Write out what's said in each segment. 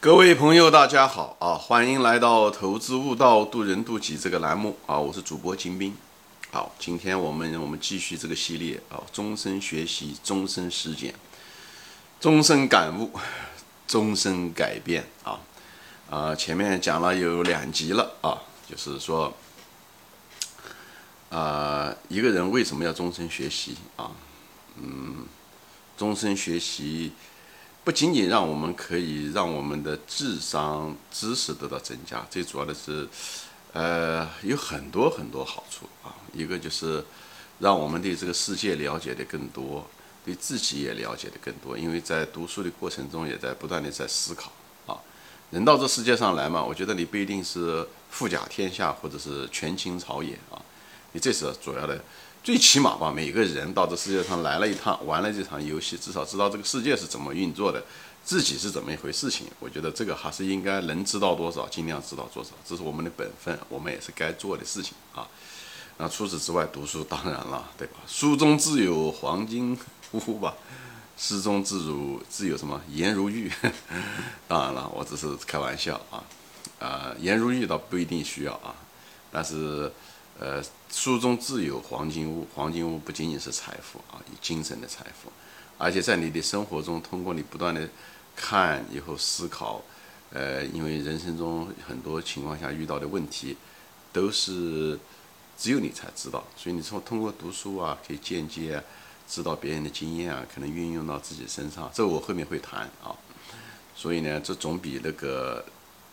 各位朋友，大家好啊！欢迎来到《投资悟道，渡人渡己》这个栏目啊！我是主播金兵。好，今天我们我们继续这个系列啊，终身学习，终身实践，终身感悟，终身改变啊！啊，前面讲了有两集了啊，就是说啊，一个人为什么要终身学习啊？嗯，终身学习。不仅仅让我们可以让我们的智商、知识得到增加，最主要的是，呃，有很多很多好处啊。一个就是让我们对这个世界了解的更多，对自己也了解的更多。因为在读书的过程中，也在不断的在思考啊。人到这世界上来嘛，我觉得你不一定是富甲天下，或者是权倾朝野啊。你这是主要的。最起码吧，每个人到这世界上来了一趟，玩了这场游戏，至少知道这个世界是怎么运作的，自己是怎么一回事情。我觉得这个还是应该能知道多少，尽量知道多少，这是我们的本分，我们也是该做的事情啊。那除此之外，读书当然了，对吧？书中自有黄金屋吧，诗中自如自有什么颜如玉。当然了，我只是开玩笑啊，啊，颜如玉倒不一定需要啊，但是。呃，书中自有黄金屋，黄金屋不仅仅是财富啊，以精神的财富，而且在你的生活中，通过你不断的看以后思考，呃，因为人生中很多情况下遇到的问题，都是只有你才知道，所以你从通过读书啊，可以间接知道别人的经验啊，可能运用到自己身上，这我后面会谈啊，所以呢，这总比那个。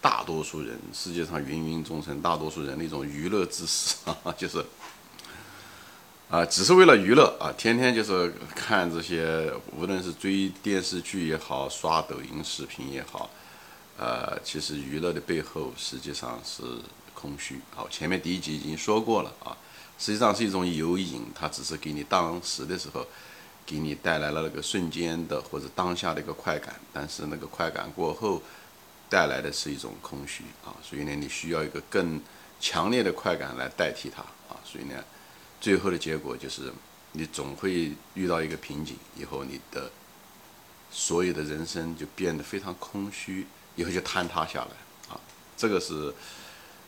大多数人，世界上芸芸众生，大多数人那种娱乐之识 啊，就是啊，只是为了娱乐啊，天天就是看这些，无论是追电视剧也好，刷抖音视频也好，呃，其实娱乐的背后实际上是空虚。好，前面第一集已经说过了啊，实际上是一种有瘾，它只是给你当时的时候给你带来了那个瞬间的或者当下的一个快感，但是那个快感过后。带来的是一种空虚啊，所以呢，你需要一个更强烈的快感来代替它啊，所以呢，最后的结果就是你总会遇到一个瓶颈，以后你的所有的人生就变得非常空虚，以后就坍塌下来啊。这个是，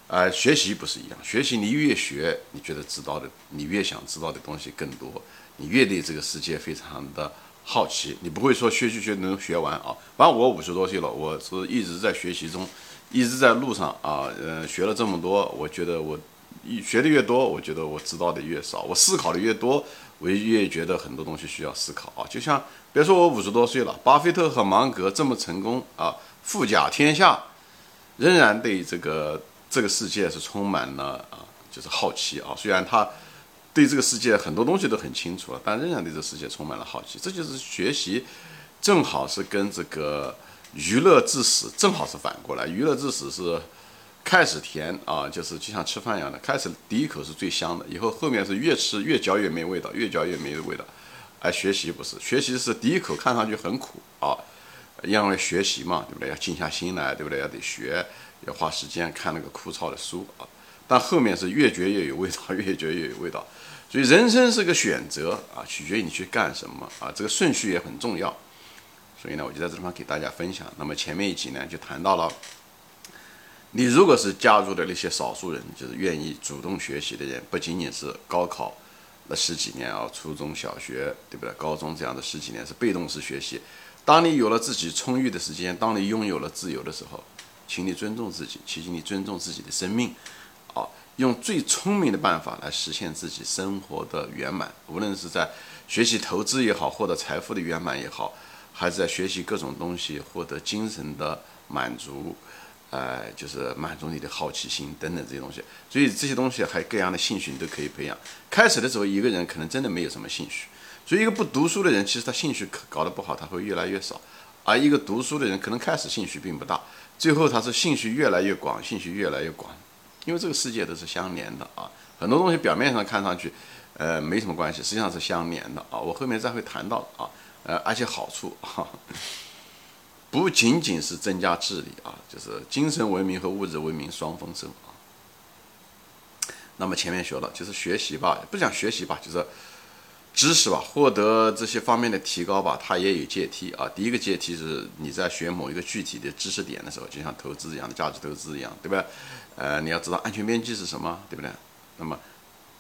呃，学习不是一样，学习你越学，你觉得知道的，你越想知道的东西更多，你越对这个世界非常的。好奇，你不会说学学学能学完啊？反正我五十多岁了，我是一直在学习中，一直在路上啊。呃，学了这么多，我觉得我学的越多，我觉得我知道的越少。我思考的越多，我越觉得很多东西需要思考啊。就像别说我五十多岁了，巴菲特和芒格这么成功啊，富甲天下，仍然对这个这个世界是充满了啊，就是好奇啊。虽然他。对这个世界很多东西都很清楚了，但仍然对这个世界充满了好奇。这就是学习，正好是跟这个娱乐致死正好是反过来。娱乐致死是开始甜啊，就是就像吃饭一样的，开始第一口是最香的，以后后面是越吃越嚼越没味道，越嚼越没味道。而学习不是，学习是第一口看上去很苦啊，因为学习嘛，对不对？要静下心来，对不对？要得学，要花时间看那个枯燥的书啊。但后面是越嚼越有味道，越嚼越有味道。所以人生是个选择啊，取决于你去干什么啊，这个顺序也很重要。所以呢，我就在这地方给大家分享。那么前面一集呢，就谈到了，你如果是加入的那些少数人，就是愿意主动学习的人，不仅仅是高考那十几年啊，初中小学对不对？高中这样的十几年是被动式学习。当你有了自己充裕的时间，当你拥有了自由的时候，请你尊重自己，请你尊重自己的生命。啊用最聪明的办法来实现自己生活的圆满，无论是在学习投资也好，获得财富的圆满也好，还是在学习各种东西获得精神的满足，呃，就是满足你的好奇心等等这些东西。所以这些东西还有各样的兴趣你都可以培养。开始的时候，一个人可能真的没有什么兴趣，所以一个不读书的人，其实他兴趣搞得不好，他会越来越少；而一个读书的人，可能开始兴趣并不大，最后他是兴趣越来越广，兴趣越来越广。因为这个世界都是相连的啊，很多东西表面上看上去，呃，没什么关系，实际上是相连的啊。我后面再会谈到啊，呃，而且好处哈，不仅仅是增加智力啊，就是精神文明和物质文明双丰收啊。那么前面学了，就是学习吧，不讲学习吧，就是知识吧，获得这些方面的提高吧，它也有阶梯啊。第一个阶梯是你在学某一个具体的知识点的时候，就像投资一样的价值投资一样，对吧？呃，你要知道安全边际是什么，对不对？那么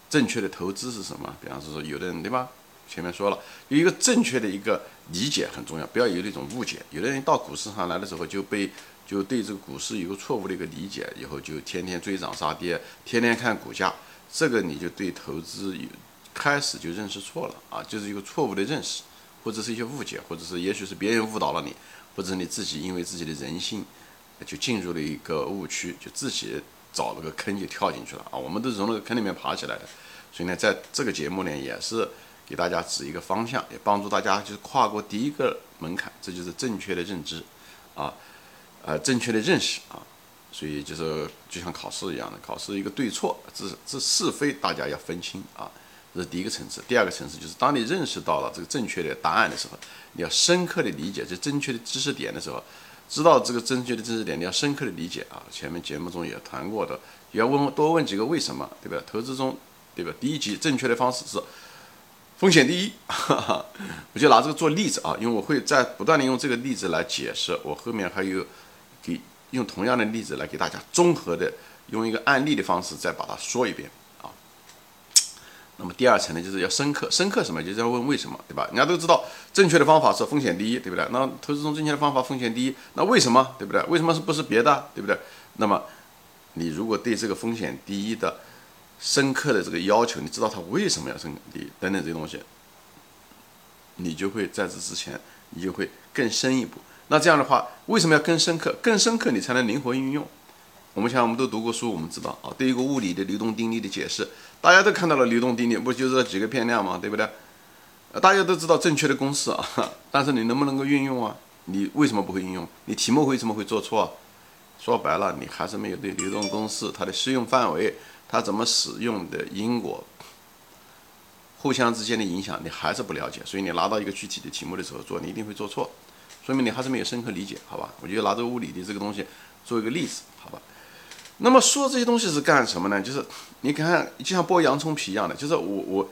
正确的投资是什么？比方说，有的人对吧？前面说了，有一个正确的一个理解很重要，不要有那种误解。有的人到股市上来的时候，就被就对这个股市有个错误的一个理解，以后就天天追涨杀跌，天天看股价，这个你就对投资有开始就认识错了啊，就是一个错误的认识，或者是一些误解，或者是也许是别人误导了你，或者你自己因为自己的人性就进入了一个误区，就自己找了个坑就跳进去了啊。我们都是从那个坑里面爬起来的，所以呢，在这个节目呢，也是。给大家指一个方向，也帮助大家就是跨过第一个门槛，这就是正确的认知，啊，呃，正确的认识啊，所以就是就像考试一样的，考试一个对错，这这是非大家要分清啊，这是第一个层次。第二个层次就是当你认识到了这个正确的答案的时候，你要深刻的理解这正确的知识点的时候，知道这个正确的知识点，你要深刻的理解啊。前面节目中也谈过的，也要问多问几个为什么，对吧？投资中，对吧？第一级正确的方式是。风险第一，我就拿这个做例子啊，因为我会在不断的用这个例子来解释，我后面还有给用同样的例子来给大家综合的用一个案例的方式再把它说一遍。那么第二层呢，就是要深刻，深刻什么？就是要问为什么，对吧？人家都知道正确的方法是风险第一，对不对？那投资中正确的方法风险第一，那为什么，对不对？为什么是不是别的，对不对？那么你如果对这个风险第一的深刻的这个要求，你知道他为什么要深刻第一等等这些东西，你就会在这之前，你就会更深一步。那这样的话，为什么要更深刻？更深刻，你才能灵活运用。我们想，我们都读过书，我们知道啊，对一个物理的流动定律的解释，大家都看到了流动定律，不就是这几个变量吗？对不对？大家都知道正确的公式啊，但是你能不能够运用啊？你为什么不会运用？你题目为什么会做错？说白了，你还是没有对流动公式它的适用范围。它怎么使用的因果，互相之间的影响，你还是不了解，所以你拿到一个具体的题目的时候做，你一定会做错，说明你还是没有深刻理解，好吧？我就拿这个物理的这个东西做一个例子，好吧？那么说这些东西是干什么呢？就是你看，就像剥洋葱皮一样的，就是我我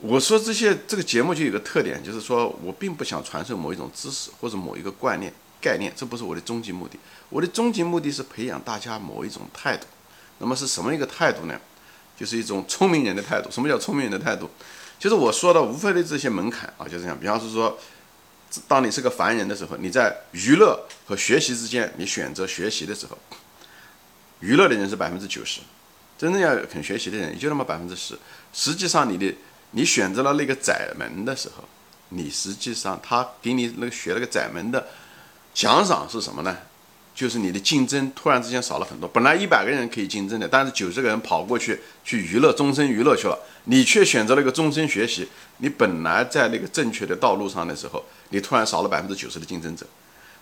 我说这些这个节目就有个特点，就是说我并不想传授某一种知识或者某一个观念概念，这不是我的终极目的，我的终极目的是培养大家某一种态度。那么是什么一个态度呢？就是一种聪明人的态度。什么叫聪明人的态度？就是我说的无非的这些门槛啊，就这样。比方是说，当你是个凡人的时候，你在娱乐和学习之间，你选择学习的时候，娱乐的人是百分之九十，真正要肯学习的人也就那么百分之十。实际上，你的你选择了那个窄门的时候，你实际上他给你那个学那个窄门的奖赏是什么呢？就是你的竞争突然之间少了很多，本来一百个人可以竞争的，但是九十个人跑过去去娱乐终身娱乐去了，你却选择了一个终身学习。你本来在那个正确的道路上的时候，你突然少了百分之九十的竞争者，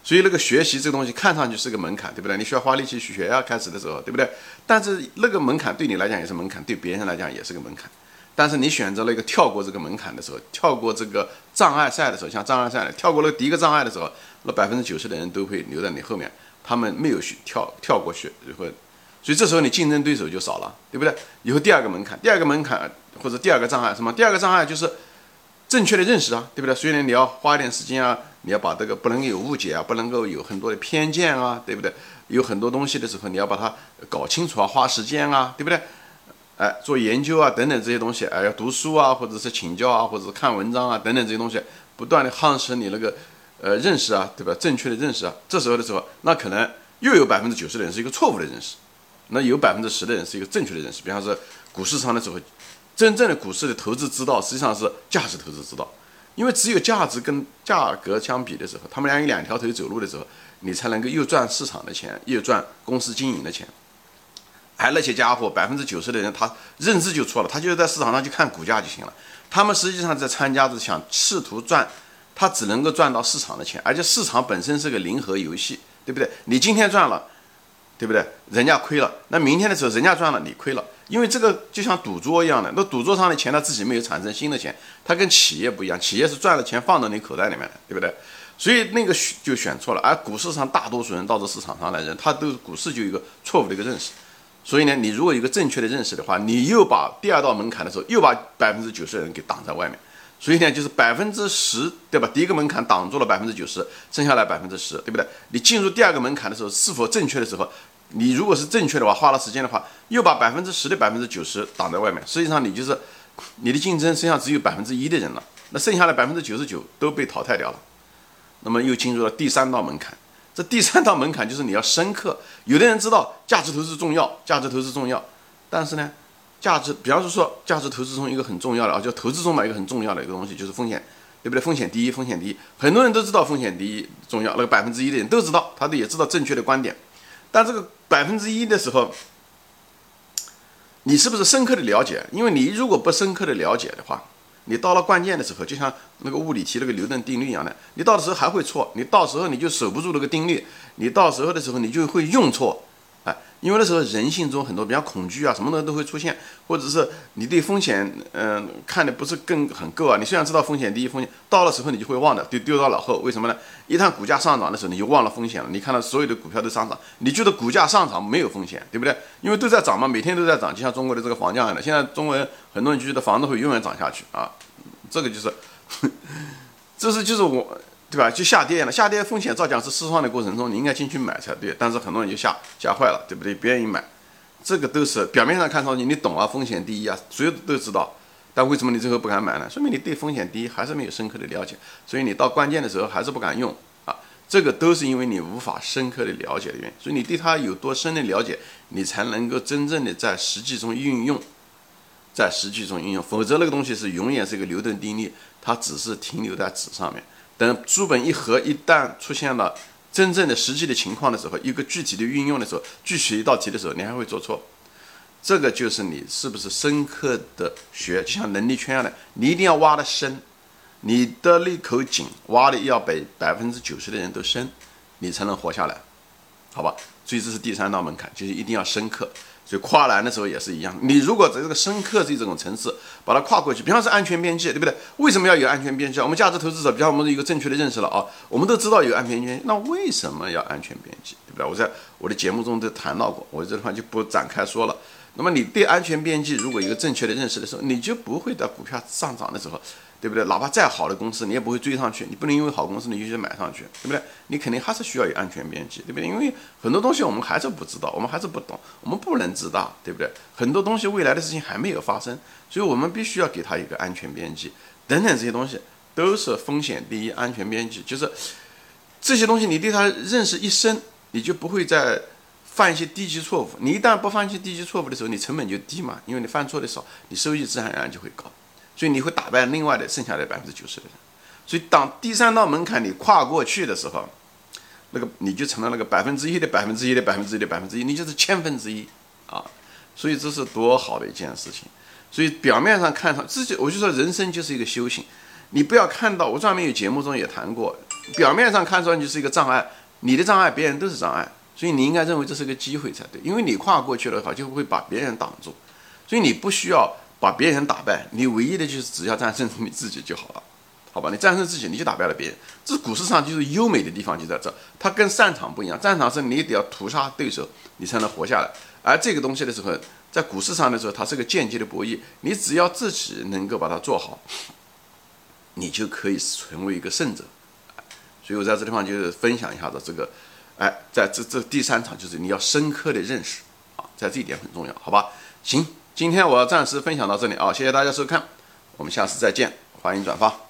所以那个学习这个东西看上去是个门槛，对不对？你需要花力气去学啊，开始的时候，对不对？但是那个门槛对你来讲也是门槛，对别人来讲也是个门槛。但是你选择了一个跳过这个门槛的时候，跳过这个障碍赛的时候，像障碍赛跳过了第一个障碍的时候，那百分之九十的人都会留在你后面。他们没有去跳跳过去，然后，所以这时候你竞争对手就少了，对不对？以后第二个门槛，第二个门槛或者第二个障碍什么？第二个障碍就是正确的认识啊，对不对？所以呢，你要花一点时间啊，你要把这个不能有误解啊，不能够有很多的偏见啊，对不对？有很多东西的时候，你要把它搞清楚啊，花时间啊，对不对？哎，做研究啊，等等这些东西，哎，要读书啊，或者是请教啊，或者是看文章啊，等等这些东西，不断的夯实你那个。呃，认识啊，对吧？正确的认识啊，这时候的时候，那可能又有百分之九十的人是一个错误的认识，那有百分之十的人是一个正确的认识。比方说，股市上的时候，真正的股市的投资之道实际上是价值投资之道，因为只有价值跟价格相比的时候，他们俩有两条腿走路的时候，你才能够又赚市场的钱，又赚公司经营的钱。而那些家伙，百分之九十的人，他认知就错了，他就是在市场上去看股价就行了，他们实际上在参加是想试图赚。他只能够赚到市场的钱，而且市场本身是个零和游戏，对不对？你今天赚了，对不对？人家亏了，那明天的时候人家赚了，你亏了，因为这个就像赌桌一样的，那赌桌上的钱他自己没有产生新的钱，他跟企业不一样，企业是赚了钱放到你口袋里面的，对不对？所以那个选就选错了。而股市上大多数人到这市场上来人，他都股市就有一个错误的一个认识，所以呢，你如果有一个正确的认识的话，你又把第二道门槛的时候，又把百分之九十的人给挡在外面。所以呢，就是百分之十，对吧？第一个门槛挡住了百分之九十，剩下来百分之十，对不对？你进入第二个门槛的时候，是否正确的时候，你如果是正确的话，花了时间的话，又把百分之十的百分之九十挡在外面。实际上，你就是你的竞争剩下只有百分之一的人了，那剩下的百分之九十九都被淘汰掉了。那么又进入了第三道门槛。这第三道门槛就是你要深刻。有的人知道价值投资重要，价值投资重要，但是呢，价值，比方说说价值投资中一个很重要的啊，就投资中嘛一个很重要的一个东西就是风险，对不对？风险第一，风险第一，很多人都知道风险第一重要，那个百分之一的人都知道，他都也知道正确的观点，但这个百分之一的时候，你是不是深刻的了解？因为你如果不深刻的了解的话。你到了关键的时候，就像那个物理题那个牛顿定律一样的，你到的时候还会错，你到时候你就守不住那个定律，你到时候的时候你就会用错。因为那时候人性中很多，比较恐惧啊，什么东西都会出现，或者是你对风险，嗯，看的不是更很够啊。你虽然知道风险第一，风险到了时候你就会忘的，丢丢到脑后。为什么呢？一旦股价上涨的时候，你就忘了风险了。你看到所有的股票都上涨，你觉得股价上涨没有风险，对不对？因为都在涨嘛，每天都在涨，就像中国的这个房价一样的。现在中国人很多人就觉得房子会永远涨下去啊，这个就是，这是就是我。对吧？就下跌了，下跌风险照讲是释放的过程中，你应该进去买才对。但是很多人就吓吓坏了，对不对？不愿意买，这个都是表面上看上去你懂啊，风险第一啊，所有都知道。但为什么你最后不敢买呢？说明你对风险第一还是没有深刻的了解，所以你到关键的时候还是不敢用啊。这个都是因为你无法深刻的了解的原因。所以你对它有多深的了解，你才能够真正的在实际中运用，在实际中运用。否则那个东西是永远是一个牛顿定律，它只是停留在纸上面。等书本一合，一旦出现了真正的实际的情况的时候，一个具体的运用的时候，具体一道题的时候，你还会做错。这个就是你是不是深刻的学，就像能力圈一样的，你一定要挖的深，你的那口井挖的要比百分之九十的人都深，你才能活下来，好吧？所以这是第三道门槛，就是一定要深刻。所以跨栏的时候也是一样，你如果在这个深刻这种层次把它跨过去，比方是安全边际，对不对？为什么要有安全边际？我们价值投资者，比方我们一个正确的认识了啊，我们都知道有安全边际，那为什么要安全边际？对不对？我在我的节目中都谈到过，我这地方就不展开说了。那么你对安全边际如果一个正确的认识的时候，你就不会在股票上涨的时候。对不对？哪怕再好的公司，你也不会追上去。你不能因为好公司你就去买上去，对不对？你肯定还是需要有安全边际，对不对？因为很多东西我们还是不知道，我们还是不懂，我们不能知道，对不对？很多东西未来的事情还没有发生，所以我们必须要给他一个安全边际。等等这些东西都是风险第一，安全边际就是这些东西，你对它认识一深，你就不会再犯一些低级错误。你一旦不犯一些低级错误的时候，你成本就低嘛，因为你犯错的少，你收益自然而然就会高。所以你会打败另外的剩下的百分之九十的人，所以当第三道门槛你跨过去的时候，那个你就成了那个百分之一的百分之一的百分之一的百分之一，你就是千分之一啊！所以这是多好的一件事情。所以表面上看上自己，我就说人生就是一个修行，你不要看到我专门有节目中也谈过，表面上看上去是一个障碍，你的障碍别人都是障碍，所以你应该认为这是个机会才对，因为你跨过去的话就会把别人挡住，所以你不需要。把别人打败，你唯一的就是只要战胜你自己就好了，好吧？你战胜自己，你就打败了别人。这股市上就是优美的地方就在这，它跟战场不一样。战场是你得要屠杀对手，你才能活下来。而这个东西的时候，在股市上的时候，它是个间接的博弈。你只要自己能够把它做好，你就可以成为一个胜者。所以我在这地方就是分享一下子这个，哎，在这这第三场就是你要深刻的认识啊，在这一点很重要，好吧？行。今天我要暂时分享到这里啊，谢谢大家收看，我们下次再见，欢迎转发。